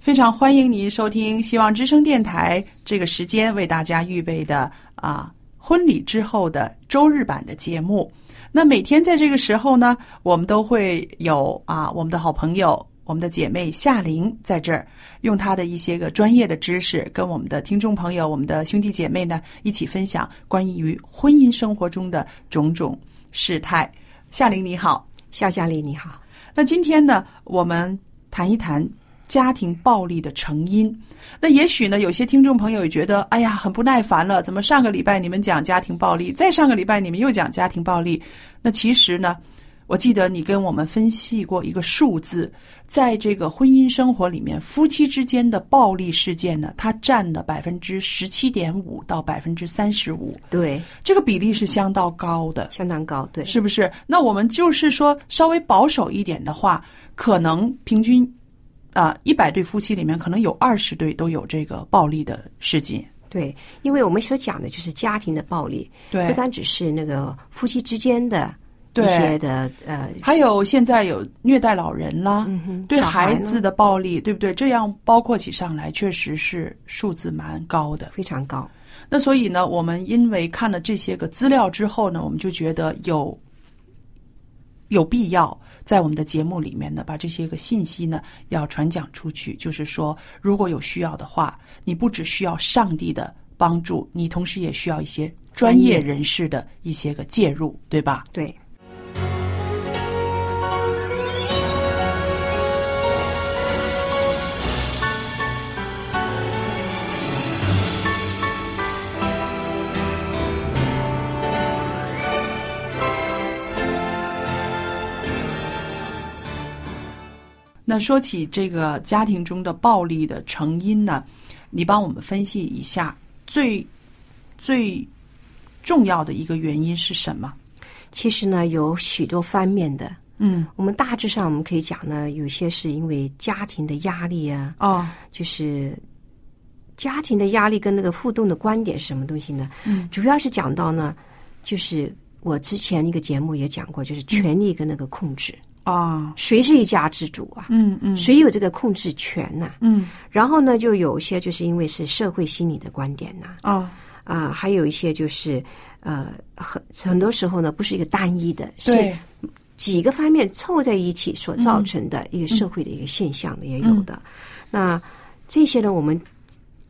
非常欢迎您收听希望之声电台这个时间为大家预备的啊婚礼之后的周日版的节目。那每天在这个时候呢，我们都会有啊我们的好朋友、我们的姐妹夏玲在这儿，用她的一些个专业的知识，跟我们的听众朋友、我们的兄弟姐妹呢一起分享关于婚姻生活中的种种事态。夏玲你好。夏夏丽你好，那今天呢，我们谈一谈家庭暴力的成因。那也许呢，有些听众朋友也觉得，哎呀，很不耐烦了。怎么上个礼拜你们讲家庭暴力，再上个礼拜你们又讲家庭暴力？那其实呢，我记得你跟我们分析过一个数字，在这个婚姻生活里面，夫妻之间的暴力事件呢，它占了百分之十七点五到百分之三十五，对，这个比例是相当高的。相当高，对，是不是？那我们就是说，稍微保守一点的话，可能平均啊，一百对夫妻里面可能有二十对都有这个暴力的事件。对，因为我们所讲的就是家庭的暴力，对不单只是那个夫妻之间的对一些的呃，还有现在有虐待老人啦，嗯对孩子的暴力，对不对？这样包括起上来，确实是数字蛮高的。非常高，那所以呢，我们因为看了这些个资料之后呢，我们就觉得有有必要在我们的节目里面呢，把这些个信息呢要传讲出去。就是说，如果有需要的话，你不只需要上帝的帮助，你同时也需要一些专业人士的一些个介入，对吧？对，那说起这个家庭中的暴力的成因呢，你帮我们分析一下最最重要的一个原因是什么？其实呢有许多方面的，嗯，我们大致上我们可以讲呢，有些是因为家庭的压力啊，哦，就是家庭的压力跟那个互动的观点是什么东西呢？嗯，主要是讲到呢，就是我之前一个节目也讲过，就是权力跟那个控制，啊，谁是一家之主啊？嗯嗯。谁有这个控制权呐、嗯。然后呢，就有一些就是因为是社会心理的观点呐、啊啊，还有一些就是呃，很很多时候呢，不是一个单一的，是，几个方面凑在一起所造成的一个社会的一个现象的也有的。那这些呢，我们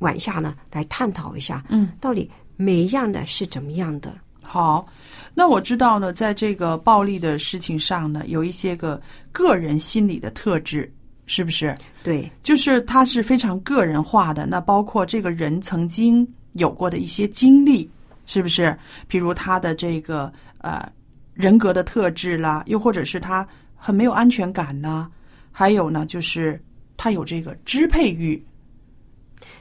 往下呢来探讨一下，嗯，到底每一样的是怎么样的？好。那我知道呢，在这个暴力的事情上呢，有一些个个人心理的特质，是不是？对就是它是非常个人化的，那包括这个人曾经有过的一些经历，是不是？比如他的这个呃人格的特质啦，又或者是他很没有安全感呐，还有呢，就是他有这个支配欲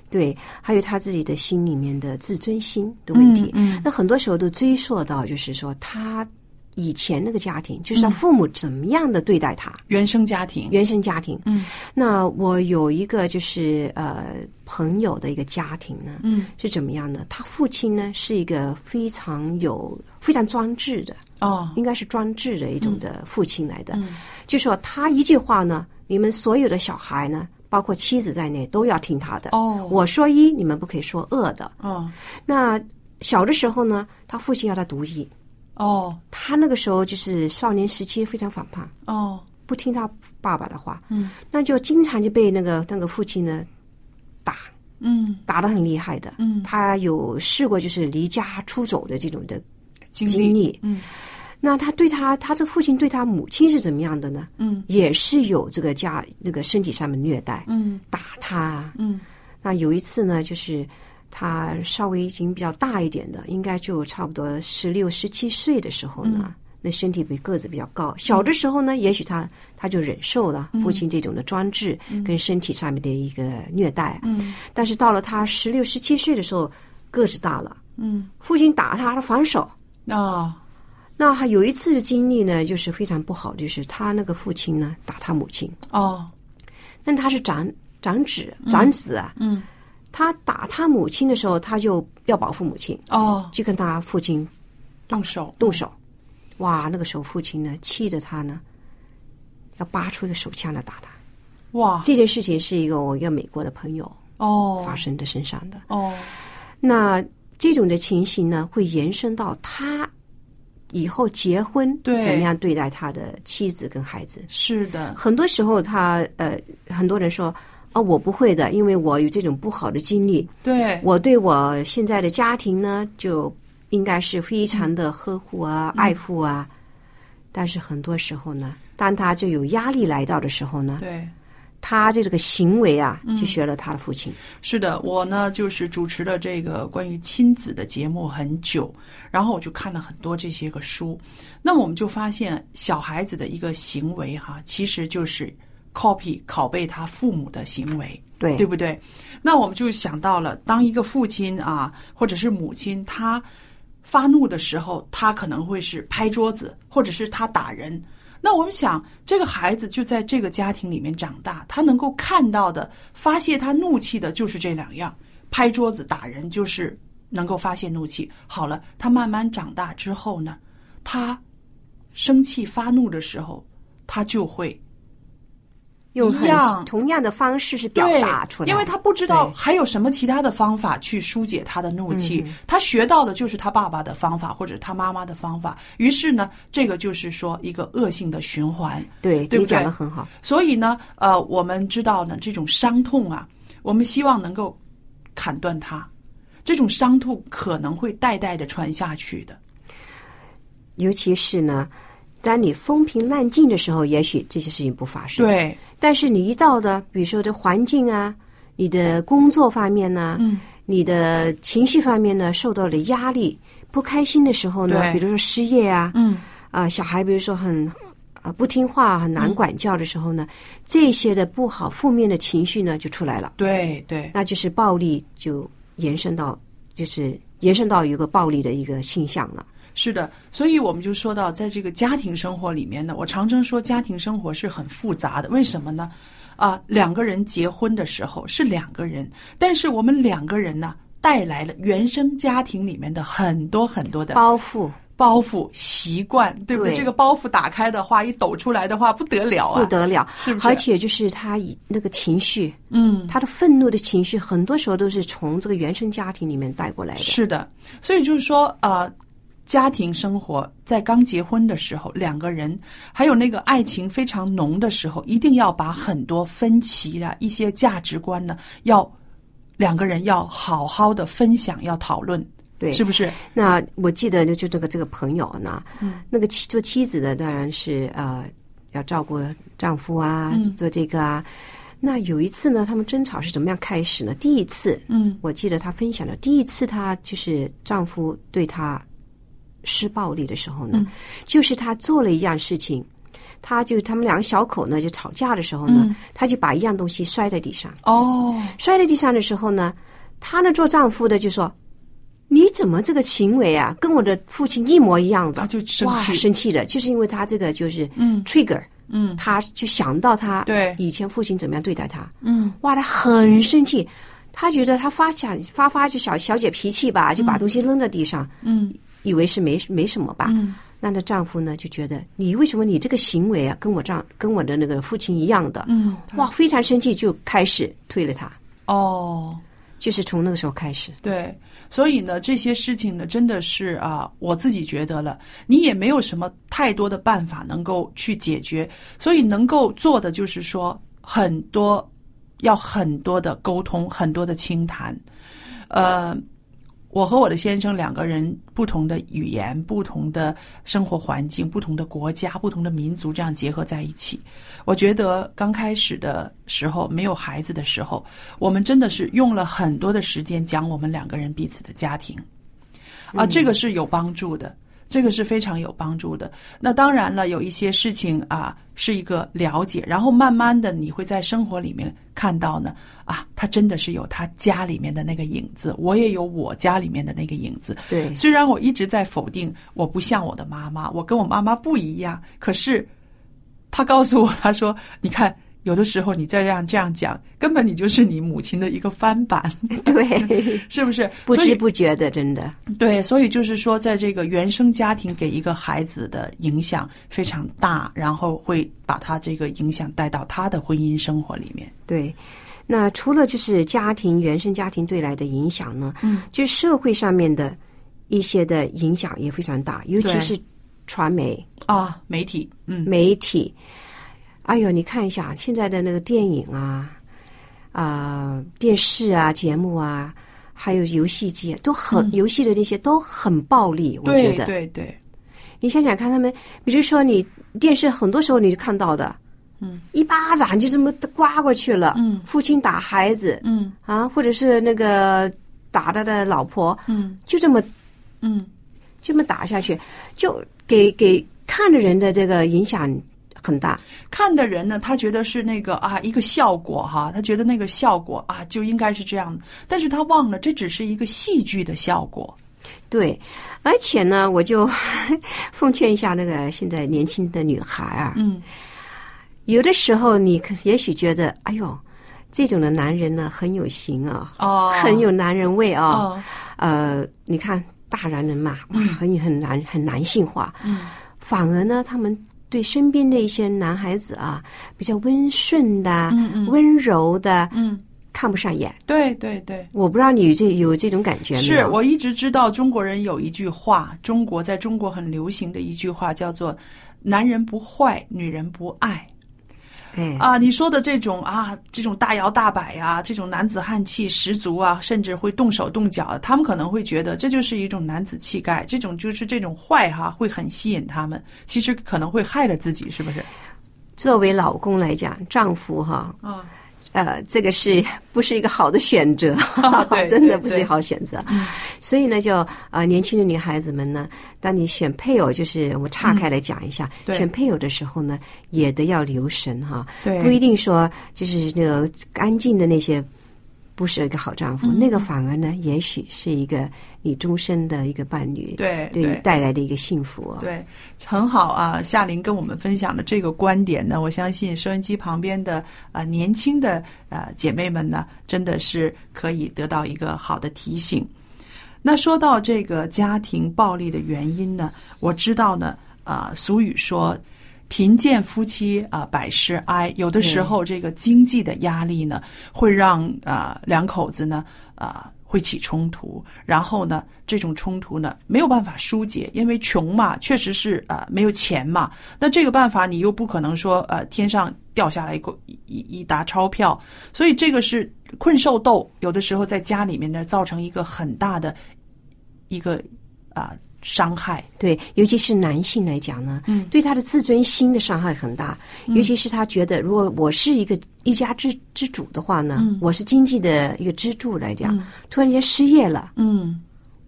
对，还有他自己的心里面的自尊心的问题。嗯那很多时候都追溯到，就是说他以前那个家庭，就是他父母怎么样的对待他，原生家庭，原生家庭。嗯那我有一个就是呃朋友的一个家庭呢，嗯是怎么样呢？他父亲呢是一个非常有非常专制的，哦应该是专制的一种的父亲来的。嗯就说他一句话呢，你们所有的小孩呢，包括妻子在内，都要听他的。哦。我说一，你们不可以说二的。哦。那小的时候呢，他父亲要他读医，哦。他那个时候就是少年时期非常反叛，哦。不听他爸爸的话，嗯。那就经常就被那个那个父亲呢打，嗯。打的很厉害的。嗯。他有试过就是离家出走的这种的经经历。嗯那他对他，他这父亲对他母亲是怎么样的呢？嗯。也是有这个家那个身体上面虐待，嗯。打他。嗯。那有一次呢，就是他稍微已经比较大一点的，应该就差不多十六、十七岁的时候呢，嗯。那身体比个子比较高。小的时候呢，也许他他就忍受了父亲这种的专制跟身体上面的一个虐待。嗯。但是到了他十六、十七岁的时候，个子大了，嗯。父亲打他，他反手。啊那还有一次的经历呢，就是非常不好，就是他那个父亲呢打他母亲，哦。但他是长长子长子啊，嗯他打他母亲的时候，他就要保护母亲，哦。就跟他父亲动手。动手。哇，那个时候父亲呢气得他呢要拔出一个手枪来打他。哇。这件事情是一个我一个美国的朋友哦。发生的身上的。哦。那这种的情形呢，会延伸到他以后结婚对怎么样对待他的妻子跟孩子。是的很多时候他，呃，很多人说，哦，我不会的，因为我有这种不好的经历，对我对我现在的家庭呢，就应该是非常的呵护啊、爱护啊。但是很多时候呢，当他就有压力来到的时候呢，对。他这个行为啊，就学了他的父亲。是的，我呢就是主持了这个关于亲子的节目很久，然后我就看了很多这些个书。那我们就发现，小孩子的一个行为哈，其实就是 copy 拷贝他父母的行为，对对不对？那我们就想到了，当一个父亲啊，或者是母亲，他发怒的时候，他可能会是拍桌子，或者是他打人。那我们想，这个孩子就在这个家庭里面长大，他能够看到的、发泄他怒气的就是这两样：拍桌子、打人，就是能够发泄怒气。好了，他慢慢长大之后呢，他生气发怒的时候，他就会一样同样的方式是表达出来，因为他不知道还有什么其他的方法去疏解他的怒气，嗯他学到的就是他爸爸的方法或者他妈妈的方法，于是呢，这个就是说一个恶性的循环。对你对不对讲的很好。所以呢，呃，我们知道呢，这种伤痛啊，我们希望能够砍断它。这种伤痛可能会代代的传下去的。尤其是呢，当你风平浪静的时候，也许这些事情不发生。，对，但是你一到的，比如说这环境啊，你的工作方面呢，嗯，你的情绪方面呢，受到了压力、不开心的时候呢，对。比如说失业啊，嗯，啊、小孩比如说很啊不听话、很难管教的时候呢，这些的不好、负面的情绪呢就出来了，对对，那就是暴力就延伸到，就是延伸到一个暴力的一个现象了。是的，所以我们就说到，在这个家庭生活里面呢，我常常说家庭生活是很复杂的。为什么呢？啊，两个人结婚的时候是两个人，但是我们两个人呢，带来了原生家庭里面的很多很多的包袱包袱、习惯，对不对？对这个包袱打开的话，一抖出来的话，不得了啊！不得了，是不是而且就是他以那个情绪，嗯，他的愤怒的情绪，很多时候都是从这个原生家庭里面带过来的。是的，所以就是说，呃，家庭生活在刚结婚的时候，两个人还有那个爱情非常浓的时候，一定要把很多分歧的一些价值观呢，要两个人要好好的分享，要讨论，对，是不是？那我记得就就这个这个朋友呢，嗯那个妻做妻子的当然是呃要照顾丈夫啊，嗯做这个啊。那有一次呢，他们争吵是怎么样开始呢？第一次，嗯我记得她分享的，第一次她就是丈夫对她施暴力的时候呢，嗯。就是他做了一样事情，他就他们两个小口呢就吵架的时候呢，嗯。她就把一样东西摔在地上，哦，摔在地上的时候呢，她呢做丈夫的就说：“你怎么这个行为啊，跟我的父亲一模一样的？他就生哇，气生气的，就是因为他这个就是嗯。trigger，嗯。他就想到他对。以前父亲怎么样对待他，嗯。哇，他很生气，他觉得他发小发发就小小姐脾气吧，就把东西扔在地上，嗯以为是没没什么吧。嗯那她丈夫呢就觉得你为什么你这个行为啊，跟我丈跟我的那个父亲一样的，嗯，哇，非常生气，就开始推了他，哦。就是从那个时候开始。对，所以呢，这些事情呢，真的是啊，我自己觉得了，你也没有什么太多的办法能够去解决，所以能够做的就是说，很多要很多的沟通，很多的倾谈。呃，我和我的先生两个人不同的语言、不同的生活环境、不同的国家、不同的民族这样结合在一起，我觉得刚开始的时候，没有孩子的时候，我们真的是用了很多的时间讲我们两个人彼此的家庭，啊，这个是有帮助的，这个是非常有帮助的。那当然了，有一些事情啊，是一个了解，然后慢慢的你会在生活里面看到呢，啊，他真的是有他家里面的那个影子，我也有我家里面的那个影子。对虽然我一直在否定我不像我的妈妈，我跟我妈妈不一样，可是他告诉我，他说：“你看，有的时候你再这样这样讲，根本你就是你母亲的一个翻版，对，是不是？不知不觉的，真的，对，所以就是说，在这个原生家庭给一个孩子的影响非常大，然后会把他这个影响带到他的婚姻生活里面。对。那除了就是家庭原生家庭对来的影响呢，嗯，就是社会上面的一些的影响也非常大，尤其是传媒、啊，媒体，嗯，媒体。哎呦，你看一下现在的那个电影啊，啊、电视啊、节目啊，还有游戏机，都很、游戏的那些都很暴力，我觉对得。对对，你想想看，他们，比如说你电视很多时候你就看到的，嗯，一巴掌就这么刮过去了，嗯。父亲打孩子嗯。啊，或者是那个打他的老婆，嗯。就这么嗯，这么打下去，就给给看的人的这个影响很大。看的人呢，他觉得是那个啊一个效果哈，他觉得那个效果啊就应该是这样的，但是他忘了这只是一个戏剧的效果。对，而且呢，我就 奉劝一下那个现在年轻的女孩啊，嗯。有的时候你可也许觉得，哎呦，这种的男人呢很有型啊，哦，很有男人味啊。哦。呃，你看大男人嘛，哇，很很男很男性化，嗯。反而呢，他们对身边的一些男孩子啊，比较温顺的、嗯嗯温柔的，嗯，看不上眼。对对对。我不知道你这有这种感觉没有？是我一直知道中国人有一句话，中国在中国很流行的一句话叫做“男人不坏，女人不爱”。哎啊，你说的这种啊，这种大摇大摆啊，这种男子汉气十足啊，甚至会动手动脚，他们可能会觉得这就是一种男子气概，这种就是这种坏哈、会很吸引他们。其实可能会害了自己，是不是？作为老公来讲，丈夫哈，啊，呃，这个是不是一个好的选择？对真的不是一个好选择。所以呢，就呃，年轻的女孩子们呢，当你选配偶，就是我岔开来讲一下，对选配偶的时候呢，也得要留神哈，对不一定说就是那个安静的那些。不是一个好丈夫，嗯那个反而呢，也许是一个你终身的一个伴侣，对对你带来的一个幸福啊。对，很好啊！夏琳跟我们分享的这个观点呢，我相信收音机旁边的啊、呃年轻的呃姐妹们呢，真的是可以得到一个好的提醒。那说到这个家庭暴力的原因呢，我知道呢，啊、俗语说。贫贱夫妻啊、百事哀。有的时候，这个经济的压力呢，会让啊、两口子呢啊、会起冲突，然后呢，这种冲突呢没有办法疏解，因为穷嘛，确实是啊、没有钱嘛。那这个办法你又不可能说呃天上掉下来一一一沓钞票，所以这个是困兽斗，有的时候在家里面呢造成一个很大的一个啊、伤害。对，尤其是男性来讲呢，嗯对他的自尊心的伤害很大。尤其是他觉得，如果我是一个一家之之主的话呢，嗯我是经济的一个支柱来讲，嗯突然间失业了，嗯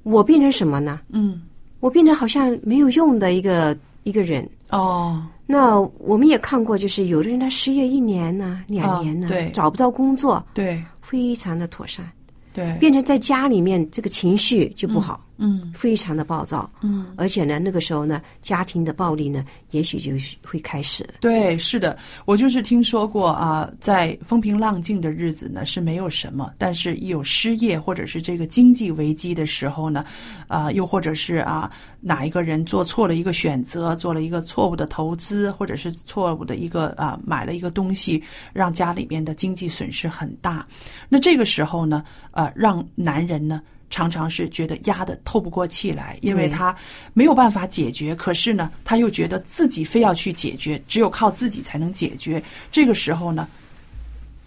我变成什么呢？嗯我变成好像没有用的一个一个人。哦那我们也看过，就是有的人他失业一年呢、两年呢，啊对找不到工作，对非常的妥善。对，变成在家里面这个情绪就不好，嗯非常的暴躁，嗯，而且呢，那个时候呢，家庭的暴力呢，也许就会开始。对，是的，我就是听说过啊，在风平浪静的日子呢是没有什么，但是一有失业或者是这个经济危机的时候呢，啊，又或者是啊哪一个人做错了一个选择，做了一个错误的投资，或者是错误的一个啊买了一个东西，让家里边的经济损失很大，那这个时候呢，呃，让男人呢。常常是觉得压得透不过气来，因为他没有办法解决，可是呢，他又觉得自己非要去解决，只有靠自己才能解决。这个时候呢，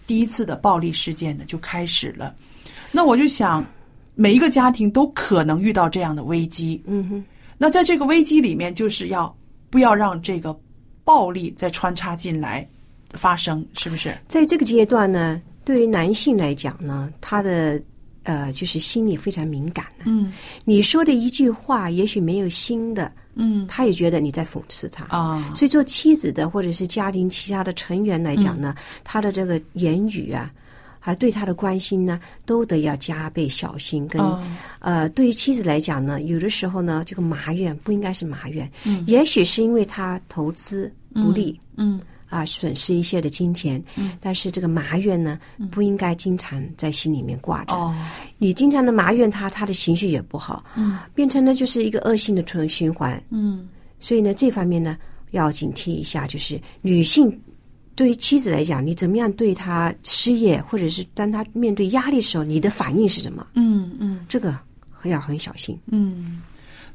第一次的暴力事件呢就开始了。那我就想，每一个家庭都可能遇到这样的危机。嗯哼，那在这个危机里面，就是要不要让这个暴力再穿插进来发生，是不是？在这个阶段呢，对于男性来讲呢，他的呃，就是心里非常敏感的。嗯你说的一句话，也许没有新的，嗯他也觉得你在讽刺他。啊，所以，做妻子的或者是家庭其他的成员来讲呢，他的这个言语啊，还对他的关心呢，都得要加倍小心。跟、哦呃，对于妻子来讲呢，有的时候呢，这个埋怨不应该是埋怨，也许是因为他投资不利。嗯啊，损失一些的金钱，但是这个埋怨呢，不应该经常在心里面挂着。哦你经常的埋怨他，他的情绪也不好，嗯变成呢就是一个恶性的纯循环。嗯所以呢，这方面呢要警惕一下，就是女性对于妻子来讲，你怎么样对她失业，或者是当她面对压力的时候，你的反应是什么？嗯嗯这个要很小心。嗯。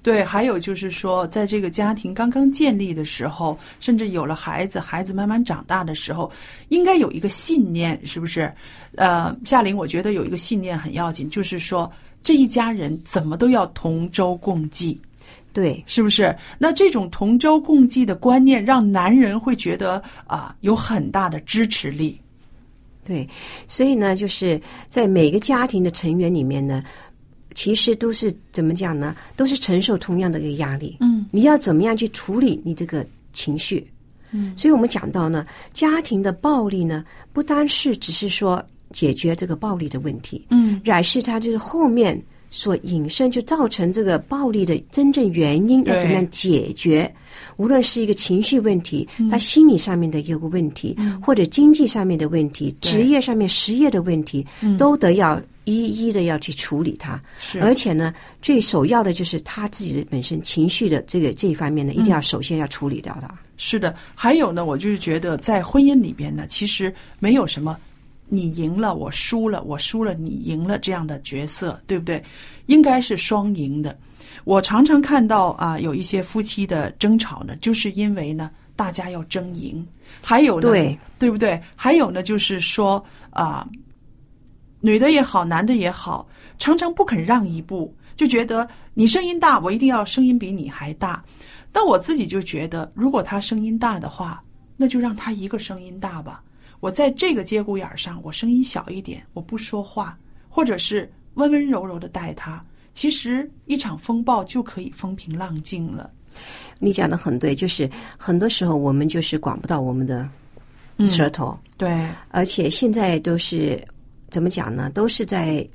对，还有就是说，在这个家庭刚刚建立的时候，甚至有了孩子，孩子慢慢长大的时候，应该有一个信念，是不是？呃，夏玲，我觉得有一个信念很要紧，就是说这一家人怎么都要同舟共济，对，是不是？那这种同舟共济的观念，让男人会觉得啊、有很大的支持力。对，所以呢，就是在每个家庭的成员里面呢，其实都是怎么讲呢？都是承受同样的一个压力。嗯，你要怎么样去处理你这个情绪？嗯，所以我们讲到呢，家庭的暴力呢，不单是只是说解决这个暴力的问题，嗯而是它就是后面所引申就造成这个暴力的真正原因要怎么样解决？无论是一个情绪问题，他心理上面的一个问题，或者经济上面的问题，对。职业上面失业的问题，都得要一一的要去处理它。是。而且呢，最首要的就是他自己的本身情绪的这个这一方面呢，一定要首先要处理掉它。是的，还有呢，我就是觉得在婚姻里边呢，其实没有什么你赢了我输了，我输了你赢了这样的角色，对不对？应该是双赢的。我常常看到啊，有一些夫妻的争吵呢，就是因为呢，大家要争赢。还有呢，对对不对？还有呢，就是说啊，女的也好，男的也好，常常不肯让一步，就觉得你声音大，我一定要声音比你还大。但我自己就觉得，如果他声音大的话，那就让他一个声音大吧。我在这个节骨眼儿上，我声音小一点，我不说话，或者是温温柔柔的待他。其实一场风暴就可以风平浪静了。你讲的很对，就是很多时候我们就是管不到我们的舌头，对，而且现在都是怎么讲呢？都是在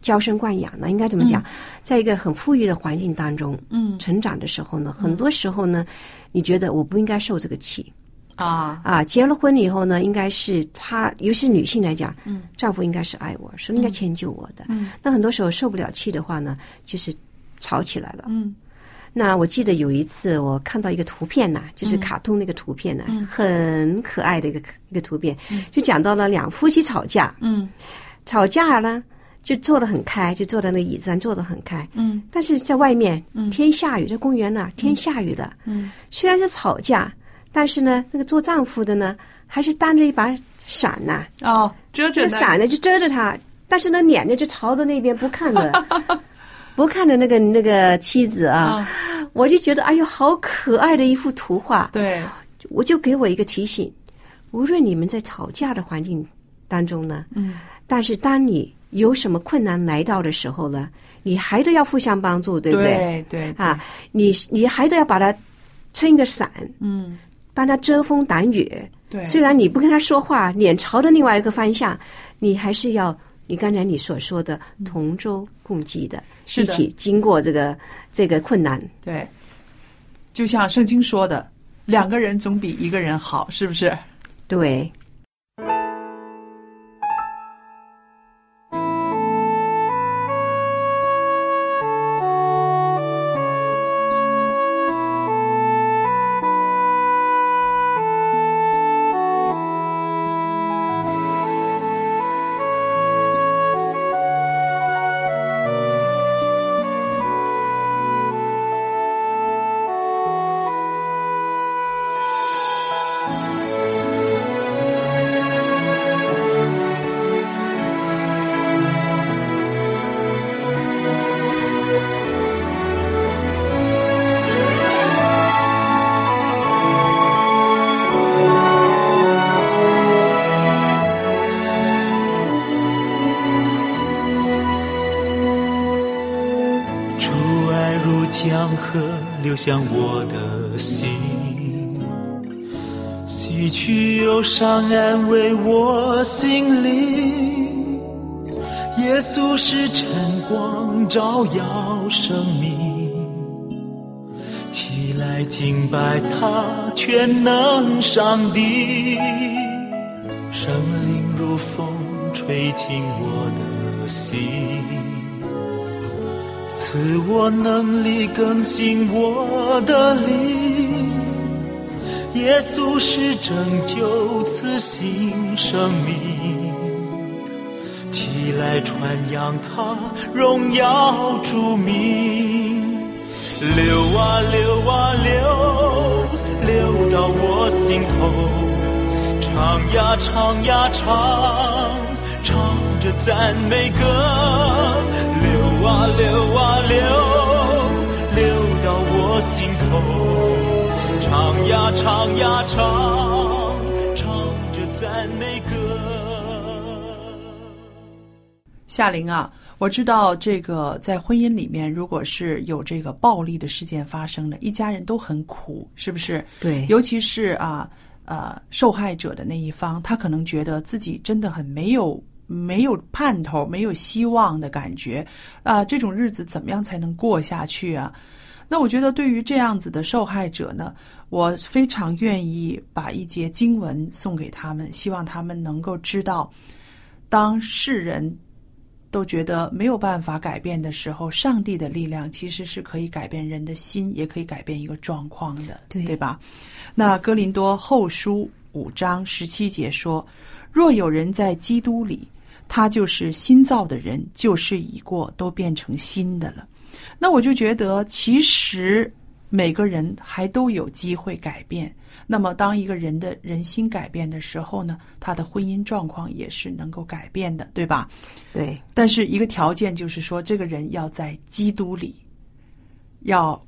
娇生惯养呢，应该怎么讲？在一个很富裕的环境当中嗯成长的时候呢，很多时候呢，你觉得我不应该受这个气啊，啊。结了婚以后呢，应该是她，尤其是女性来讲，嗯，丈夫应该是爱我，是应该迁就我的。嗯，那很多时候受不了气的话呢，就是吵起来了。嗯。那我记得有一次我看到一个图片呐、就是卡通那个图片呢、很可爱的一个一个图片，就讲到了两夫妻吵架，嗯。吵架呢就坐得很开，就坐在那椅子上坐得很开，嗯。但是在外面天下雨，在公园呢天下雨了，嗯。虽然是吵架，但是呢那个做丈夫的呢还是担着一把伞呐、哦，遮着那个伞呢就遮着他，但是呢脸呢就朝着那边不看的，不看着那个那个妻子啊，啊，我就觉得哎呦好可爱的一幅图画，对，我就给我一个提醒，无论你们在吵架的环境当中呢，嗯。但是当你有什么困难来到的时候呢，你还得要互相帮助，对不对？对对。啊，你你还得要把它撑一个伞，嗯帮他遮风挡雨。对，虽然你不跟他说话，脸朝着另外一个方向，你还是要你刚才你所说的同舟共济的，一起经过这个这个困难，对，就像圣经说的，两个人总比一个人好，是不是？对。流向我的心，洗去忧伤，安慰我心灵。耶稣是晨光，照耀生命。起来敬拜他，全能上帝。圣灵如风，吹进我的心。赐我能力更新我的灵，耶稣是拯救，赐新生命。起来传扬他荣耀主名，流啊流啊流，流到我心头，唱呀唱呀唱，唱着赞美歌。流啊流啊流，流到我心头，唱呀唱呀唱，唱着赞美歌。夏玲啊，我知道这个在婚姻里面，如果是有这个暴力的事件发生的，一家人都很苦，是不是？对尤其是啊呃受害者的那一方，他可能觉得自己真的很没有没有盼头、没有希望的感觉啊、这种日子怎么样才能过下去啊？那我觉得对于这样子的受害者呢，我非常愿意把一节经文送给他们，希望他们能够知道，当世人都觉得没有办法改变的时候，上帝的力量其实是可以改变人的心，也可以改变一个状况的，对吧？那哥林多后书五章十七节说：“若有人在基督里，他就是新造的人，旧事已过，都变成新的了。”那我就觉得，其实每个人还都有机会改变。那么，当一个人的人心改变的时候呢，他的婚姻状况也是能够改变的，对吧？对但是一个条件就是说，这个人要在基督里，要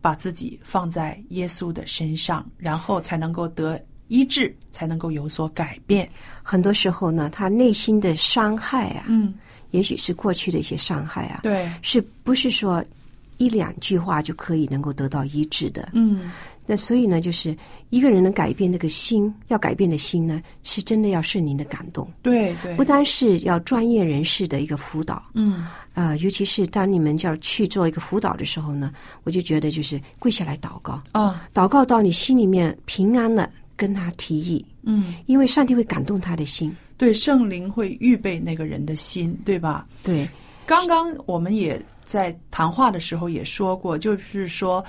把自己放在耶稣的身上，然后才能够得医治，才能够有所改变。很多时候呢，他内心的伤害啊，嗯，也许是过去的一些伤害啊，对，是不是说一两句话就可以能够得到医治的？嗯，那所以呢，就是一个人能改变那个心，要改变的心呢，是真的要圣灵的感动，对对，不单是要专业人士的一个辅导，嗯，呃，尤其是当你们就要去做一个辅导的时候呢，我就觉得就是跪下来祷告，啊，祷告到你心里面平安了，跟他提议，嗯，因为上帝会感动他的心。对，圣灵会预备那个人的心，对吧？对，刚刚我们也在谈话的时候也说过，就是说，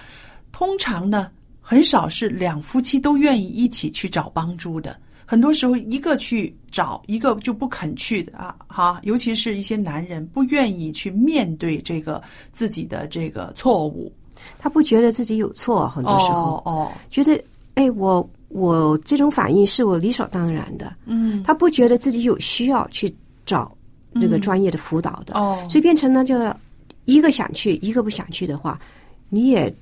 通常呢，很少是两夫妻都愿意一起去找帮助的。很多时候，一个去找，一个就不肯去的啊，哈，尤其是一些男人不愿意去面对这个自己的这个错误。他不觉得自己有错，很多时候、哦哦，觉得，哎，我我这种反应是我理所当然的。嗯，他不觉得自己有需要去找那个专业的辅导的，哦，所以变成呢，就一个想去，一个不想去的话，你也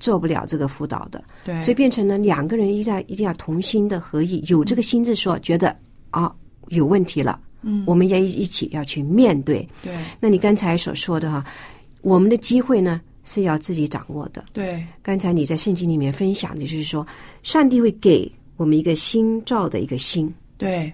做不了这个辅导的。对，所以变成呢两个人一定要一定要同心的合意，有这个心智说，觉得啊有问题了，嗯，我们也一起要去面对。对。那你刚才所说的哈，我们的机会呢是要自己掌握的。对。刚才你在圣经里面分享的就是说，上帝会给我们一个新造的一个心，对，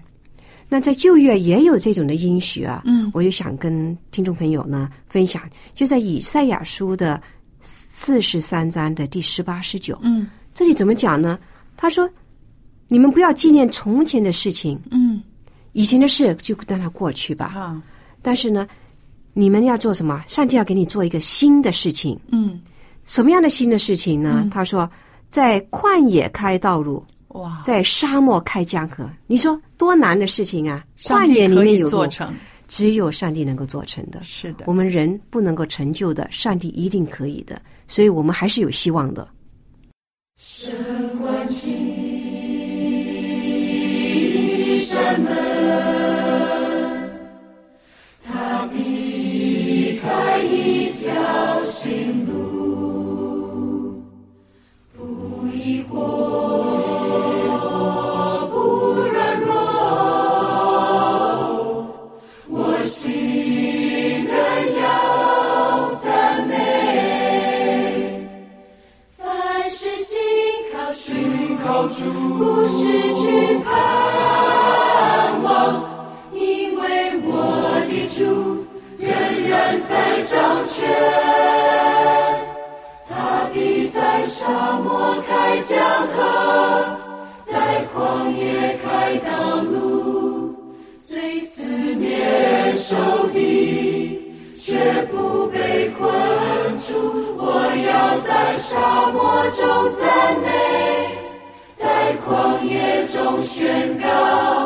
那在旧约也有这种的应许啊，嗯。我就想跟听众朋友呢分享，就在以赛亚书的四十三章的第十八、十九，嗯。这里怎么讲呢？他说：“你们不要纪念从前的事情，嗯。以前的事就让它过去吧。啊。但是呢，你们要做什么？上帝要给你做一个新的事情。嗯什么样的新的事情呢？他说，在旷野开道路，哇，在沙漠开江河。你说多难的事情啊！旷野里面有，做成，只有上帝能够做成的。是的我，们人不能够成就的，上帝一定可以的。所以我们还是有希望的。凡失去盼望因为我的主仍然在掌权他必在沙漠开江河在旷野开道路虽四面受敌却不被困住我要在沙漠中赞美。中宣告，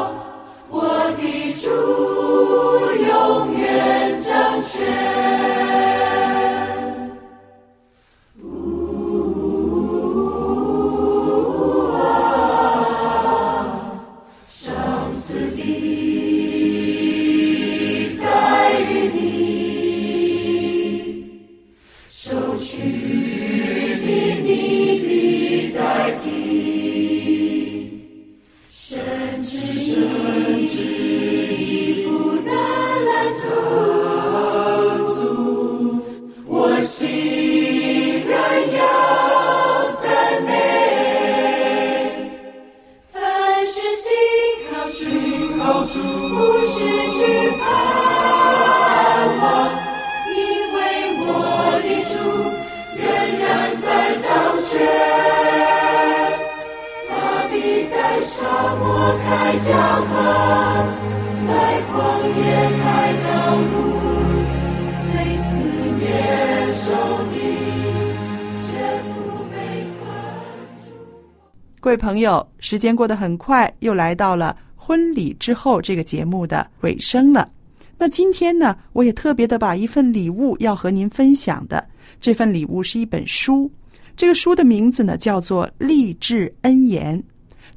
朋友，时间过得很快，又来到了婚礼之后这个节目的尾声了。那今天呢，我也特别的把一份礼物要和您分享的。这份礼物是一本书，这个书的名字呢叫做《励志恩言》，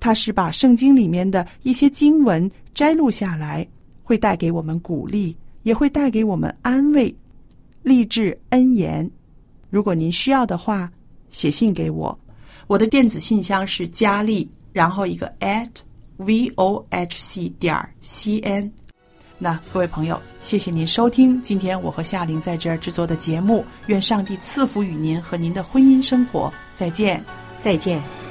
它是把圣经里面的一些经文摘录下来，会带给我们鼓励，也会带给我们安慰。励志恩言，如果您需要的话，写信给我。我的电子信箱是佳丽，然后一个 at v o h c 点儿 c n。那各位朋友，谢谢您收听今天我和夏玲在这儿制作的节目。愿上帝赐福与您和您的婚姻生活。再见。再见。